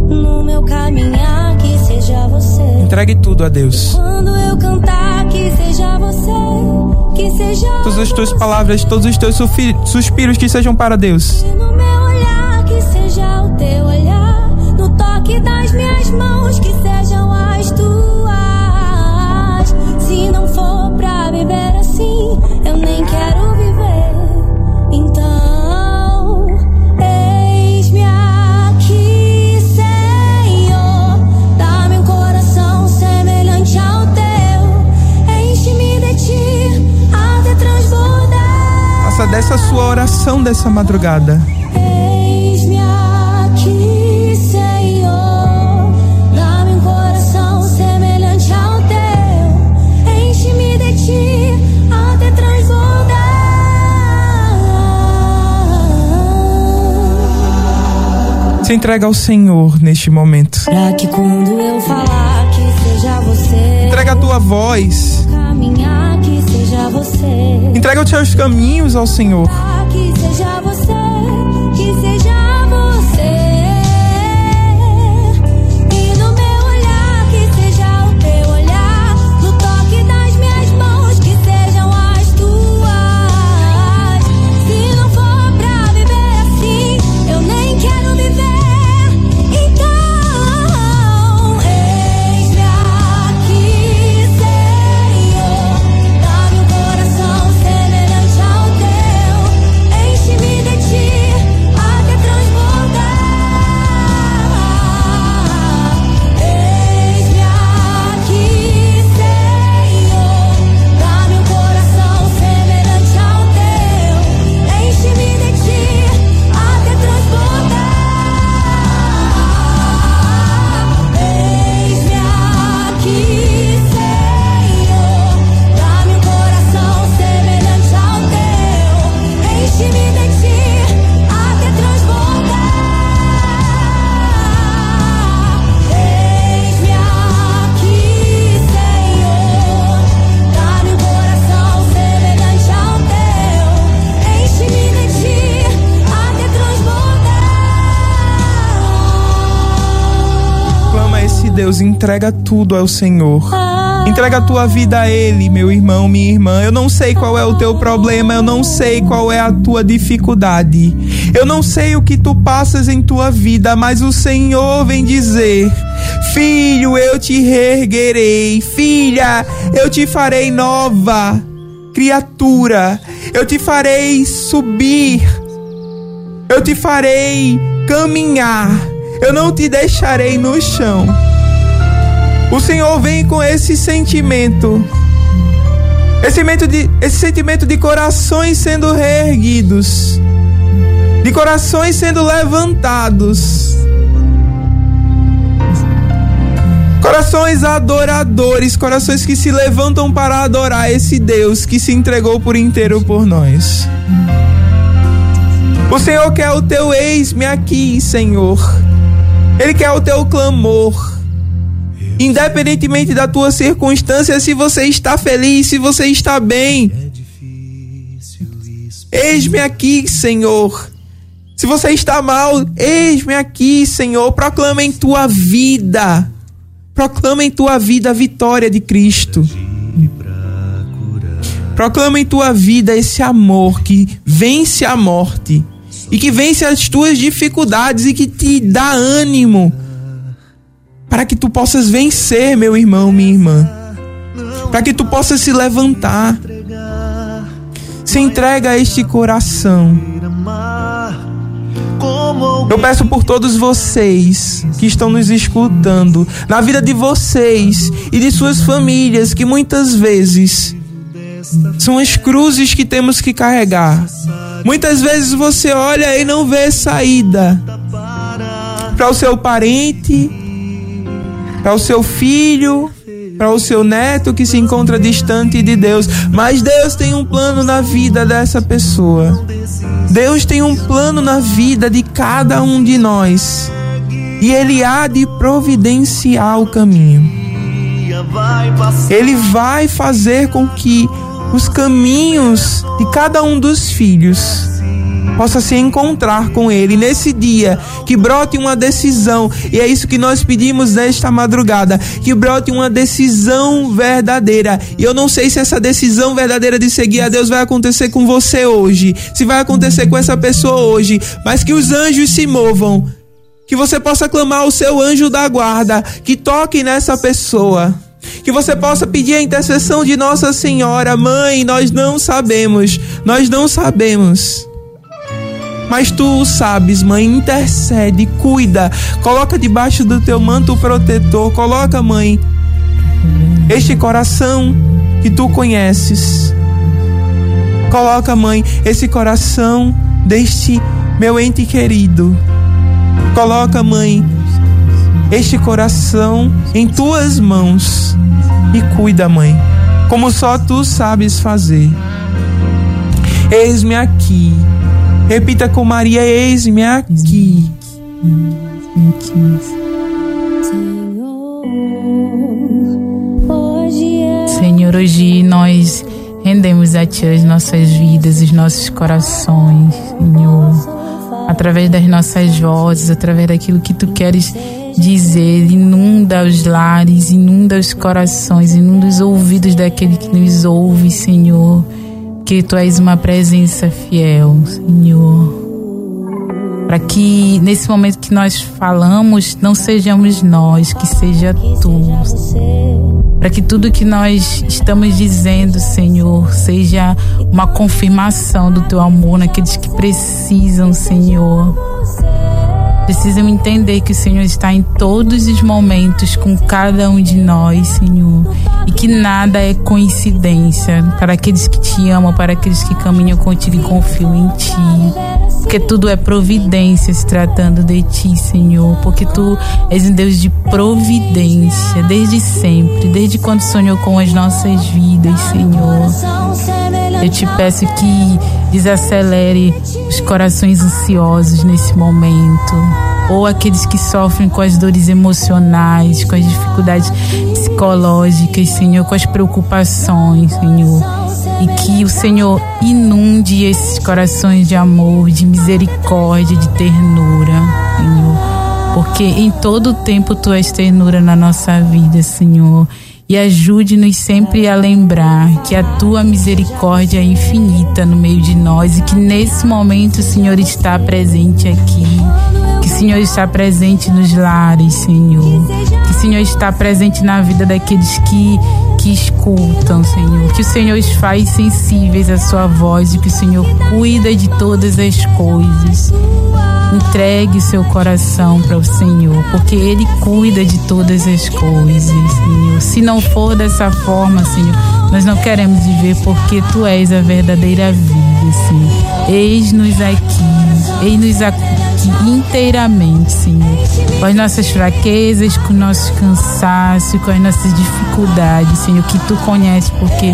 no meu caminhar que seja você. Entregue tudo a Deus. Quando eu cantar que seja você, que seja Todas as tuas palavras, todos os teus suspiros que sejam para Deus. no meu olhar que seja o teu olhar, no toque das minhas mãos que sejam as tuas. Se não for pra viver assim, eu nem quero viver. Dessa sua oração dessa madrugada. Se entrega ao Senhor neste momento. Pra que quando eu falar que seja você. Entrega a tua voz. Caminhar que seja você. Entrega os teus caminhos ao Senhor. Que seja entrega tudo ao Senhor. Entrega a tua vida a Ele, meu irmão, minha irmã. Eu não sei qual é o teu problema, eu não sei qual é a tua dificuldade. Eu não sei o que tu passas em tua vida, mas o Senhor vem dizer: Filho, eu te reerguerei. Filha, eu te farei nova. Criatura, eu te farei subir. Eu te farei caminhar. Eu não te deixarei no chão. O Senhor vem com esse sentimento. Esse sentimento de, esse sentimento de corações sendo reerguidos. De corações sendo levantados. Corações adoradores, corações que se levantam para adorar esse Deus que se entregou por inteiro por nós. O Senhor quer o teu eis-me aqui, Senhor. Ele quer o teu clamor. Independentemente da tua circunstância, se você está feliz, se você está bem. Eis-me aqui, Senhor. Se você está mal, eis-me aqui, Senhor. Proclama em tua vida. Proclama em tua vida a vitória de Cristo. Proclama em tua vida esse amor que vence a morte e que vence as tuas dificuldades e que te dá ânimo para que tu possas vencer, meu irmão, minha irmã. Para que tu possas se levantar. Se entrega a este coração. Eu peço por todos vocês que estão nos escutando, na vida de vocês e de suas famílias, que muitas vezes são as cruzes que temos que carregar. Muitas vezes você olha e não vê saída para o seu parente, para o seu filho, para o seu neto que se encontra distante de Deus. Mas Deus tem um plano na vida dessa pessoa. Deus tem um plano na vida de cada um de nós. E Ele há de providenciar o caminho. Ele vai fazer com que os caminhos de cada um dos filhos possa se encontrar com Ele nesse dia, que brote uma decisão, e é isso que nós pedimos nesta madrugada, que brote uma decisão verdadeira. E eu não sei se essa decisão verdadeira de seguir a Deus vai acontecer com você hoje, se vai acontecer com essa pessoa hoje, mas que os anjos se movam, que você possa clamar o seu anjo da guarda, que toque nessa pessoa. Que você possa pedir a intercessão de Nossa Senhora, Mãe, nós não sabemos, nós não sabemos. Mas tu sabes, mãe, intercede, cuida, coloca debaixo do teu manto protetor, coloca, mãe, este coração que tu conheces. Coloca, mãe, esse coração deste meu ente querido. Coloca, mãe, este coração em tuas mãos e cuida, mãe, como só tu sabes fazer. Eis-me aqui. Repita com Maria: Eis-me aqui. 2015. Senhor, hoje Senhor, hoje nós rendemos a Ti as nossas vidas, os nossos corações, Senhor. Através das nossas vozes, através daquilo que Tu queres dizer, inunda os lares, inunda os corações, inunda os ouvidos daquele que nos ouve, Senhor. Que Tu és uma presença fiel, Senhor para que nesse momento que nós falamos não sejamos nós, que seja tu. Para que tudo que nós estamos dizendo, Senhor, seja uma confirmação do teu amor naqueles que precisam, Senhor. Precisam entender que o Senhor está em todos os momentos com cada um de nós, Senhor. E que nada é coincidência para aqueles que te amam, para aqueles que caminham contigo e confiam em ti porque tudo é providência se tratando de ti, Senhor, porque tu és um Deus de providência desde sempre, desde quando sonhou com as nossas vidas, Senhor. Eu te peço que desacelere os corações ansiosos nesse momento, ou aqueles que sofrem com as dores emocionais, com as dificuldades psicológicas, Senhor, com as preocupações, Senhor e que o Senhor inunde esses corações de amor, de misericórdia, de ternura, Senhor. Porque em todo tempo tu és ternura na nossa vida, Senhor. E ajude-nos sempre a lembrar que a tua misericórdia é infinita no meio de nós e que nesse momento o Senhor está presente aqui. Que o Senhor está presente nos lares, Senhor. Que o Senhor está presente na vida daqueles que que escutam, Senhor. Que o Senhor os faz sensíveis à sua voz e que o Senhor cuida de todas as coisas. Entregue seu coração para o Senhor, porque Ele cuida de todas as coisas, Senhor. Se não for dessa forma, Senhor, nós não queremos viver porque Tu és a verdadeira vida, Senhor. Eis-nos aqui, eis-nos aqui inteiramente, Senhor. Com as nossas fraquezas, com o nosso cansaço, com as nossas dificuldades, Senhor, que Tu conheces, porque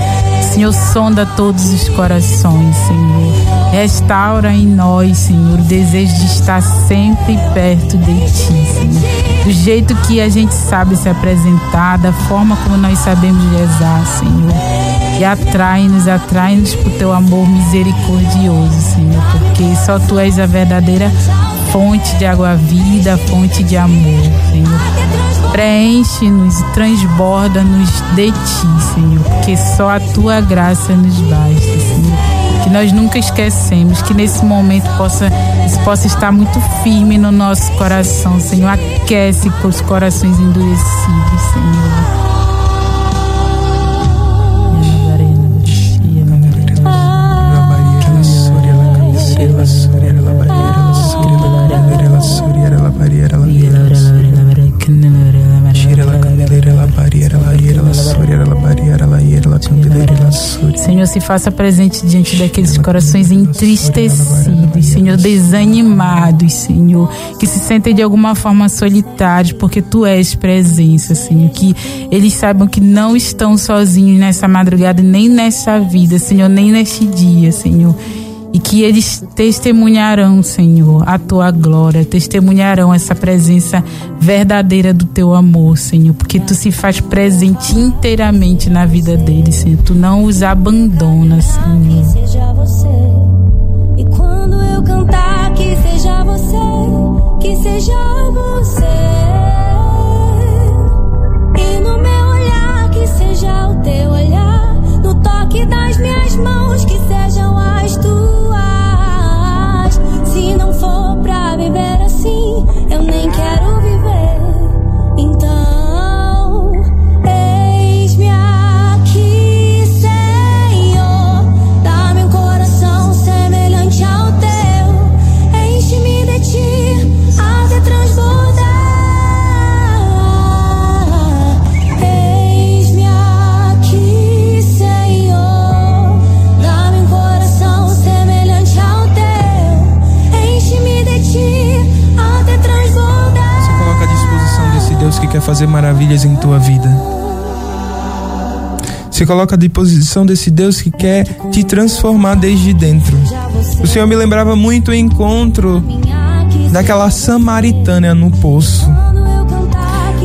Senhor sonda todos os corações, Senhor. Restaura em nós, Senhor, o desejo de estar sempre perto de Ti, Senhor. Do jeito que a gente sabe se apresentar, da forma como nós sabemos rezar, Senhor. E atrai-nos, atrai-nos por Teu amor misericordioso, Senhor, porque só Tu és a verdadeira fonte de água-vida, fonte de amor, Senhor. Preenche-nos transborda-nos de Ti, Senhor, porque só a Tua graça nos basta, Senhor que nós nunca esquecemos, que nesse momento possa, isso possa estar muito firme no nosso coração, Senhor. Aquece com os corações endurecidos, Senhor. Senhor, se faça presente diante daqueles corações entristecidos, Senhor, desanimados, Senhor, que se sentem de alguma forma solitários, porque Tu és presença, Senhor, que eles saibam que não estão sozinhos nessa madrugada, nem nessa vida, Senhor, nem neste dia, Senhor e que eles testemunharão, Senhor, a tua glória, testemunharão essa presença verdadeira do teu amor, Senhor, porque tu se faz presente inteiramente na vida deles, Senhor. Tu não os abandonas, Senhor. Seja você. E quando eu cantar, que seja você. Que seja você. Toque das minhas mãos, que sejam as tuas. Se não for pra viver assim, eu nem quero viver. Então, fazer maravilhas em tua vida. Se coloca à disposição desse Deus que quer te transformar desde dentro. O Senhor me lembrava muito o encontro daquela samaritana no poço.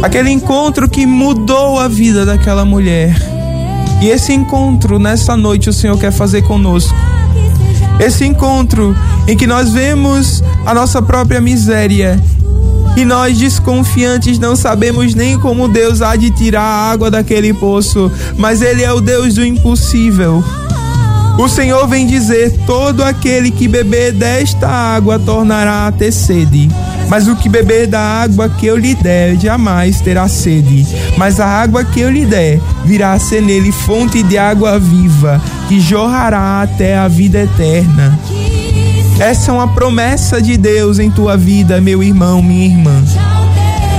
Aquele encontro que mudou a vida daquela mulher. E esse encontro nessa noite o Senhor quer fazer conosco. Esse encontro em que nós vemos a nossa própria miséria e nós desconfiantes não sabemos nem como Deus há de tirar a água daquele poço, mas Ele é o Deus do impossível. O Senhor vem dizer: todo aquele que beber desta água tornará a ter sede. Mas o que beber da água que eu lhe der jamais terá sede. Mas a água que eu lhe der virá a ser nele fonte de água viva, que jorrará até a vida eterna. Essa é uma promessa de Deus em tua vida, meu irmão, minha irmã.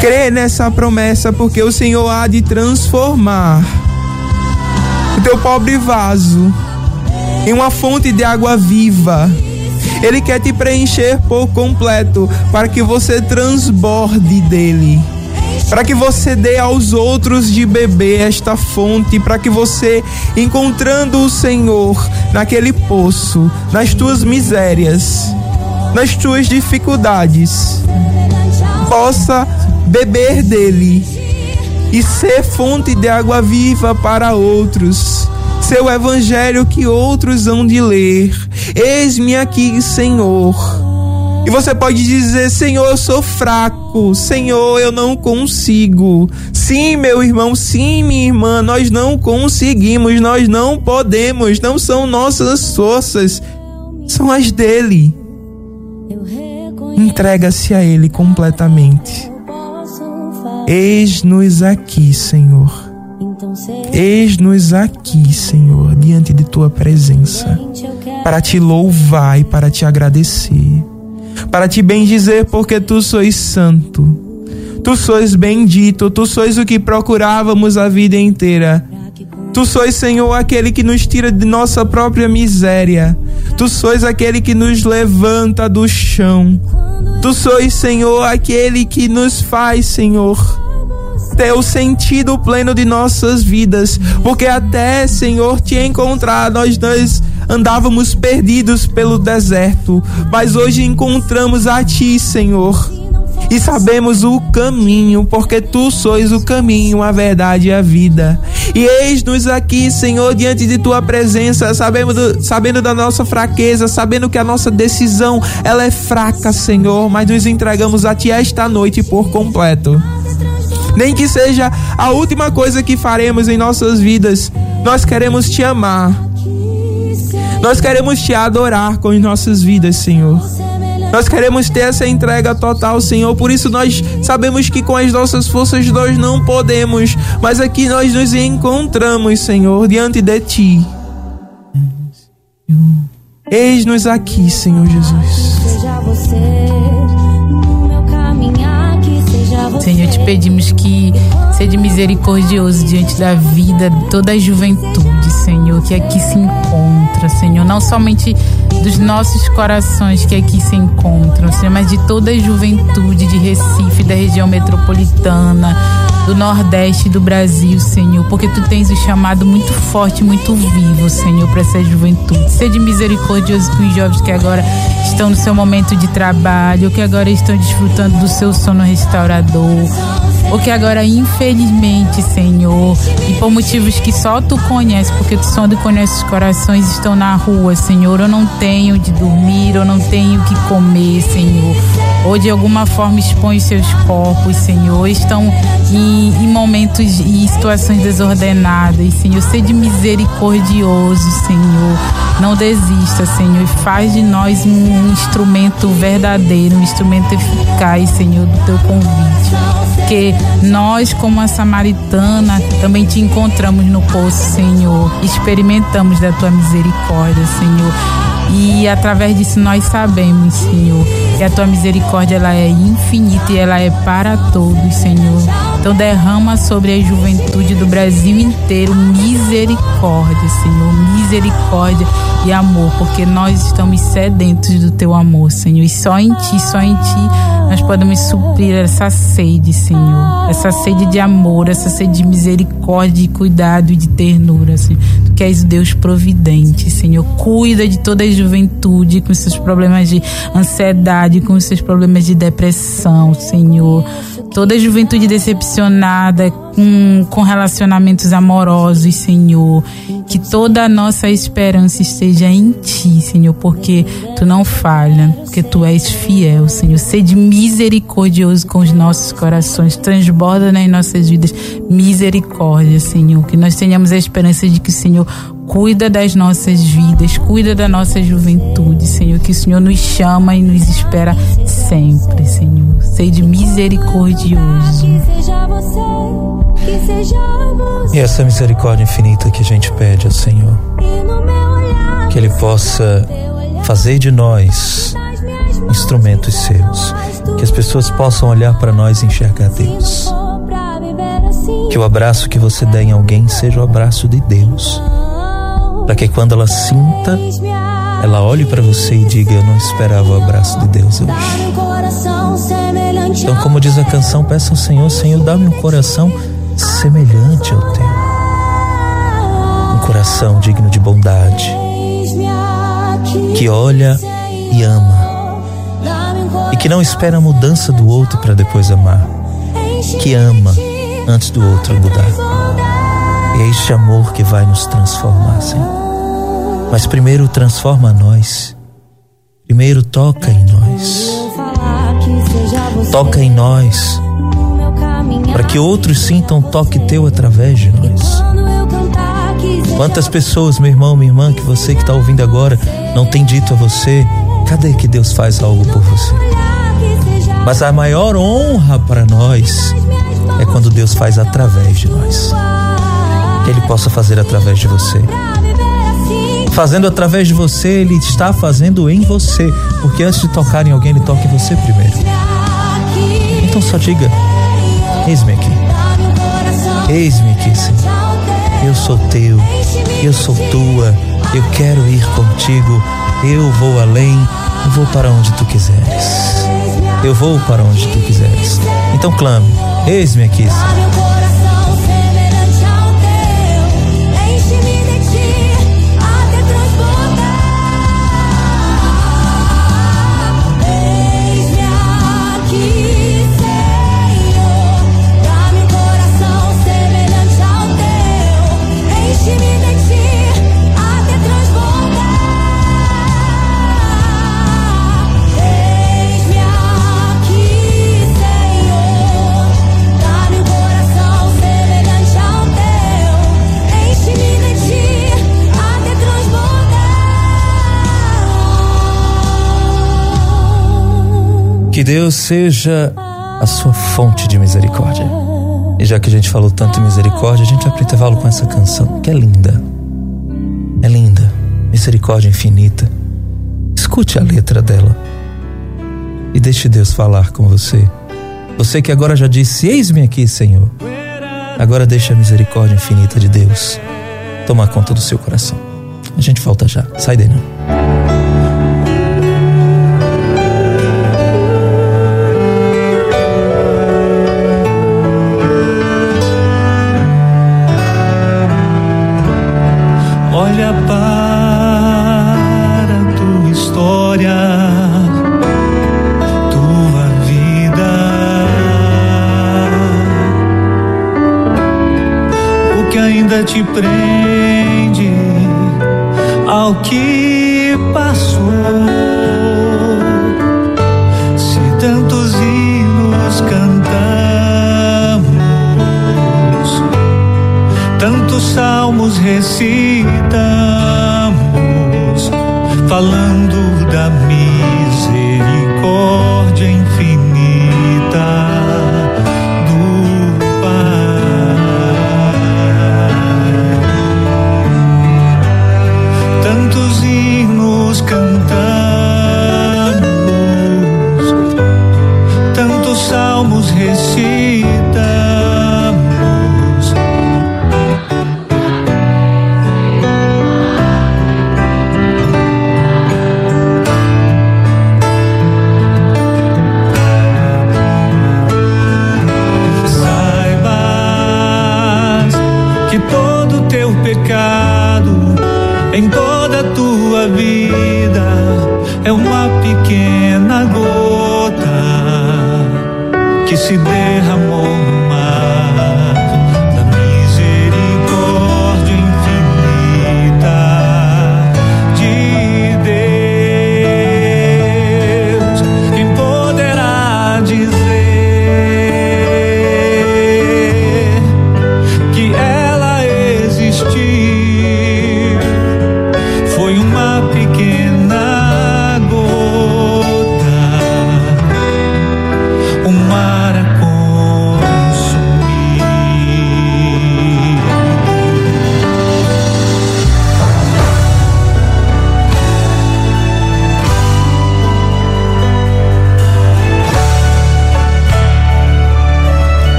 Crê nessa promessa, porque o Senhor há de transformar o teu pobre vaso em uma fonte de água viva. Ele quer te preencher por completo para que você transborde dele. Para que você dê aos outros de beber esta fonte, para que você, encontrando o Senhor naquele poço, nas tuas misérias, nas tuas dificuldades, possa beber dele e ser fonte de água viva para outros seu evangelho que outros hão de ler. Eis-me aqui, Senhor. E você pode dizer: Senhor, eu sou fraco. Senhor, eu não consigo. Sim, meu irmão, sim, minha irmã, nós não conseguimos, nós não podemos, não são nossas forças, são as dele. Entrega-se a ele completamente. Eis-nos aqui, Senhor. Eis-nos aqui, Senhor, diante de tua presença, para te louvar e para te agradecer, para te bendizer, porque tu sois santo, tu sois bendito, tu sois o que procurávamos a vida inteira. Tu sois, Senhor, aquele que nos tira de nossa própria miséria. Tu sois aquele que nos levanta do chão. Tu sois, Senhor, aquele que nos faz, Senhor, ter o sentido pleno de nossas vidas, porque até, Senhor, te encontrar, nós nós andávamos perdidos pelo deserto, mas hoje encontramos a ti, Senhor. E sabemos o caminho, porque tu sois o caminho, a verdade e a vida. E eis-nos aqui, Senhor, diante de tua presença, sabendo, do, sabendo da nossa fraqueza, sabendo que a nossa decisão ela é fraca, Senhor, mas nos entregamos a ti esta noite por completo nem que seja a última coisa que faremos em nossas vidas. Nós queremos te amar. Nós queremos te adorar com as nossas vidas, Senhor. Nós queremos ter essa entrega total, Senhor. Por isso nós sabemos que com as nossas forças nós não podemos, mas aqui nós nos encontramos, Senhor, diante de ti. Eis-nos aqui, Senhor Jesus. Seja você no meu caminhar, que seja você. Senhor, te pedimos que seja misericordioso diante da vida de toda a juventude, Senhor, que aqui se encontra, Senhor, não somente dos nossos corações que aqui se encontram, Senhor, mas de toda a juventude de Recife, da região metropolitana, do Nordeste do Brasil, Senhor, porque tu tens o chamado muito forte, muito vivo, Senhor, para essa juventude. Seja misericordioso com os jovens que agora estão no seu momento de trabalho, que agora estão desfrutando do seu sono restaurador, ou que agora, infelizmente, Senhor, e por motivos que só tu conheces, porque tu sonda e conheces os corações, estão na rua, Senhor, ou não tenho de dormir, ou não tenho o que comer, Senhor, ou de alguma forma expõe seus corpos, Senhor, estão em, em momentos e situações desordenadas, Senhor, seja misericordioso, Senhor, não desista, Senhor, e faz de nós um instrumento verdadeiro, um instrumento eficaz, Senhor, do teu convite porque nós, como a samaritana, também te encontramos no poço, Senhor. Experimentamos da tua misericórdia, Senhor. E através disso nós sabemos, Senhor, que a tua misericórdia ela é infinita e ela é para todos, Senhor. Então derrama sobre a juventude do Brasil inteiro misericórdia, Senhor, misericórdia e amor, porque nós estamos sedentos do teu amor, Senhor, e só em ti, só em ti nós podemos suprir essa sede, Senhor, essa sede de amor, essa sede de misericórdia, de cuidado e de ternura, Senhor. Tu que és Deus providente, Senhor, cuida de toda a juventude com seus problemas de ansiedade, com seus problemas de depressão, Senhor. Toda a juventude decepcionada com, com relacionamentos amorosos, Senhor. Que toda a nossa esperança esteja em Ti, Senhor, porque Tu não falha, porque Tu és fiel, Senhor. Sede misericordioso com os nossos corações, transborda nas nossas vidas misericórdia, Senhor. Que nós tenhamos a esperança de que o Senhor cuida das nossas vidas, cuida da nossa juventude, Senhor. Que o Senhor nos chama e nos espera sempre, Senhor. Sede misericordioso. Que seja você, que seja você. E essa misericórdia infinita que a gente pede ao Senhor, que Ele possa fazer de nós instrumentos seus, que as pessoas possam olhar para nós e enxergar Deus. Assim, Que o abraço que você der em alguém seja o abraço de Deus. Para que quando ela sinta, ela olhe para você e diga: Eu não esperava o abraço de Deus hoje. Então, como diz a canção, peça ao Senhor: Senhor, dá-me um coração semelhante ao teu, um coração digno de bondade, que olha e ama, e que não espera a mudança do outro para depois amar, que ama antes do outro mudar. É este amor que vai nos transformar, Senhor. Mas primeiro transforma nós. Primeiro toca em nós. Toca em nós, para que outros sintam o toque teu através de nós. Quantas pessoas, meu irmão, minha irmã, que você que está ouvindo agora, não tem dito a você, cadê que Deus faz algo por você? Mas a maior honra para nós é quando Deus faz através de nós. Que Ele possa fazer através de você. Fazendo através de você, Ele está fazendo em você. Porque antes de tocar em alguém, Ele toca em você primeiro. Então só diga: Eis-me aqui, eis-me aqui, Senhor. Eu sou teu, eu sou tua, eu quero ir contigo, eu vou além, eu vou para onde tu quiseres. Eu vou para onde tu quiseres. Então clame: Eis-me aqui, Senhor. Que Deus seja a sua fonte de misericórdia. E já que a gente falou tanto em misericórdia, a gente vai para o intervalo com essa canção, que é linda. É linda. Misericórdia infinita. Escute a letra dela. E deixe Deus falar com você. Você que agora já disse: Eis-me aqui, Senhor. Agora deixe a misericórdia infinita de Deus tomar conta do seu coração. A gente volta já. Sai daí não. Ainda